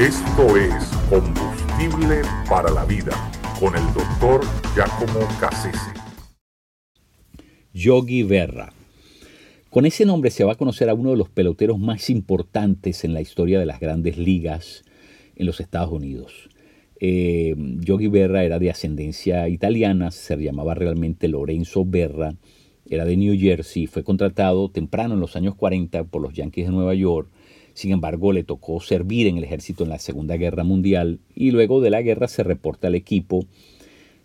Esto es Combustible para la Vida con el doctor Giacomo Cassese. Yogi Berra. Con ese nombre se va a conocer a uno de los peloteros más importantes en la historia de las grandes ligas en los Estados Unidos. Eh, Yogi Berra era de ascendencia italiana, se llamaba realmente Lorenzo Berra, era de New Jersey, fue contratado temprano en los años 40 por los Yankees de Nueva York sin embargo, le tocó servir en el ejército en la Segunda Guerra Mundial y luego de la guerra se reporta al equipo.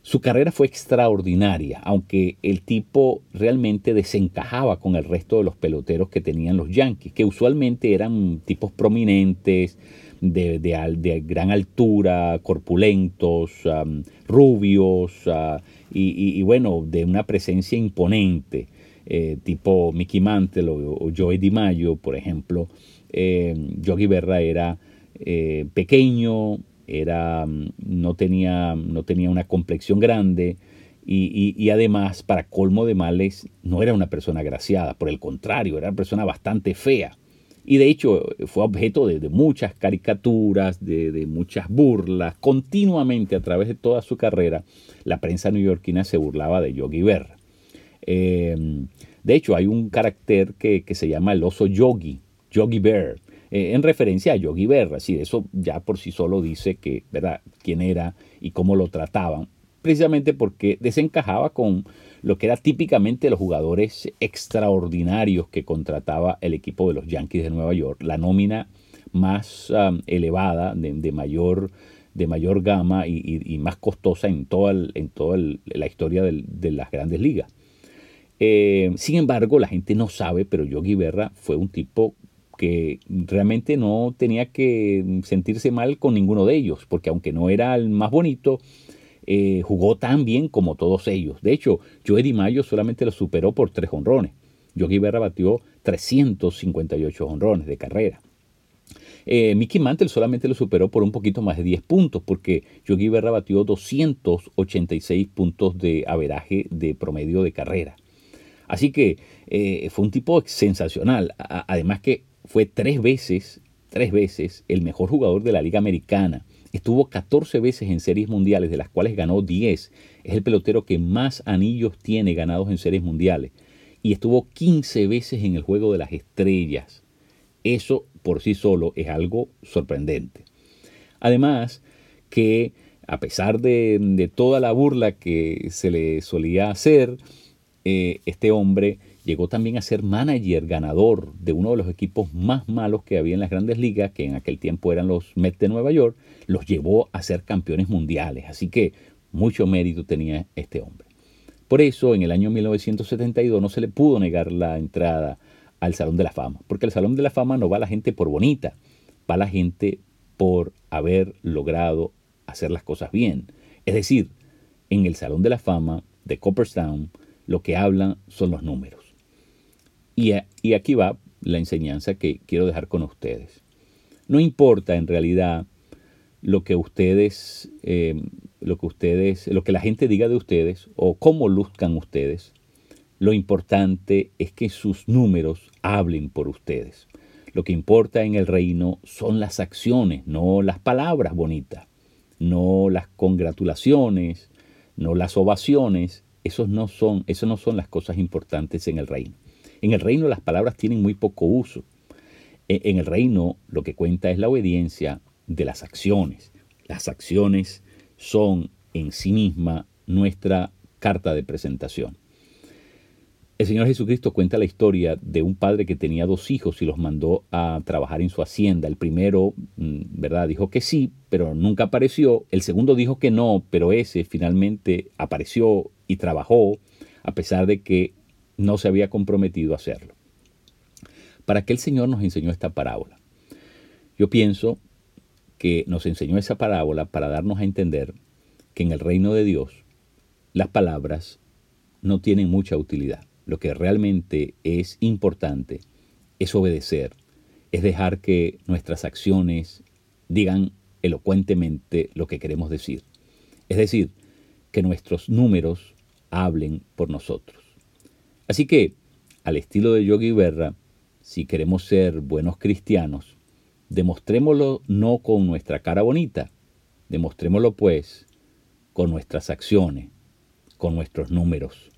Su carrera fue extraordinaria, aunque el tipo realmente desencajaba con el resto de los peloteros que tenían los Yankees, que usualmente eran tipos prominentes, de, gran altura, corpulentos, rubios uh, y, bueno, de una presencia imponente, eh, tipo Mickey Mantle o, o Joey DiMaggio, por ejemplo. Eh, Yogi Berra era eh, pequeño, era, no, tenía, no tenía una complexión grande y, además, para colmo de males, no era una persona agraciada, por el contrario, era una persona bastante fea. Y de hecho fue objeto de, muchas caricaturas, de, muchas burlas. Continuamente a través de toda su carrera, la prensa neoyorquina se burlaba de Yogi Berra. Eh, de hecho, hay un carácter que, se llama el oso yogi, Yogi Bear, eh, en referencia a Yogi Berra. Así, eso ya por sí solo dice que, ¿verdad?, quién era y cómo lo trataban, precisamente porque desencajaba con lo que era típicamente los jugadores extraordinarios que contrataba el equipo de los Yankees de Nueva York, la nómina más elevada, de, mayor, de mayor gama y, más costosa en toda, en toda la historia de las grandes ligas. Eh, sin embargo, la gente no sabe, pero Yogi Berra fue un tipo que realmente no tenía que sentirse mal con ninguno de ellos, porque aunque no era el más bonito, eh, jugó tan bien como todos ellos. De hecho, Joey Mayo solamente lo superó por tres honrones. Yogi Berra batió 358 honrones de carrera. Eh, Mickey Mantle solamente lo superó por un poquito más de 10 puntos, porque Yogi Berra batió 286 puntos de averaje de promedio de carrera. Así que eh, fue un tipo sensacional. además que fue tres veces, tres veces el mejor jugador de la Liga Americana. Estuvo 14 veces en series mundiales, de las cuales ganó 10. Es el pelotero que más anillos tiene ganados en series mundiales. Y estuvo 15 veces en el Juego de las Estrellas. Eso por sí solo es algo sorprendente. Además, que a pesar de, toda la burla que se le solía hacer, eh, este hombre llegó también a ser manager ganador de uno de los equipos más malos que había en las grandes ligas, que en aquel tiempo eran los Mets de Nueva York, los llevó a ser campeones mundiales. Así que mucho mérito tenía este hombre. Por eso, en el año 1972 no se le pudo negar la entrada al Salón de la Fama, porque el Salón de la Fama no va la gente por bonita, va la gente por haber logrado hacer las cosas bien. Es decir, en el Salón de la Fama de Copperstown lo que hablan son los números. Y, aquí va la enseñanza que quiero dejar con ustedes. No importa en realidad lo que ustedes, eh, lo que ustedes, lo que la gente diga de ustedes o cómo luzcan ustedes. Lo importante es que sus números hablen por ustedes. Lo que importa en el reino son las acciones, no las palabras bonitas, no las congratulaciones, no las ovaciones. Esos no son, eso no son las cosas importantes en el reino. En el reino las palabras tienen muy poco uso. E, en el reino lo que cuenta es la obediencia de las acciones. Las acciones son en sí misma nuestra carta de presentación. El Señor Jesucristo cuenta la historia de un padre que tenía dos hijos y los mandó a trabajar en su hacienda. El primero, mm, ¿verdad? Dijo que sí, pero nunca apareció. El segundo dijo que no, pero ese finalmente apareció y trabajó, a pesar de que no se había comprometido a hacerlo. ¿Para qué el Señor nos enseñó esta parábola? Yo pienso que nos enseñó esa parábola para darnos a entender que en el reino de Dios las palabras no tienen mucha utilidad. Lo que realmente es importante es obedecer, es dejar que nuestras acciones digan elocuentemente lo que queremos decir. Es decir, que nuestros números hablen por nosotros. Así que, al estilo de Yogi Berra, si queremos ser buenos cristianos, Demostrémoslo no con nuestra cara bonita, demostrémoslo pues con nuestras acciones, con nuestros números.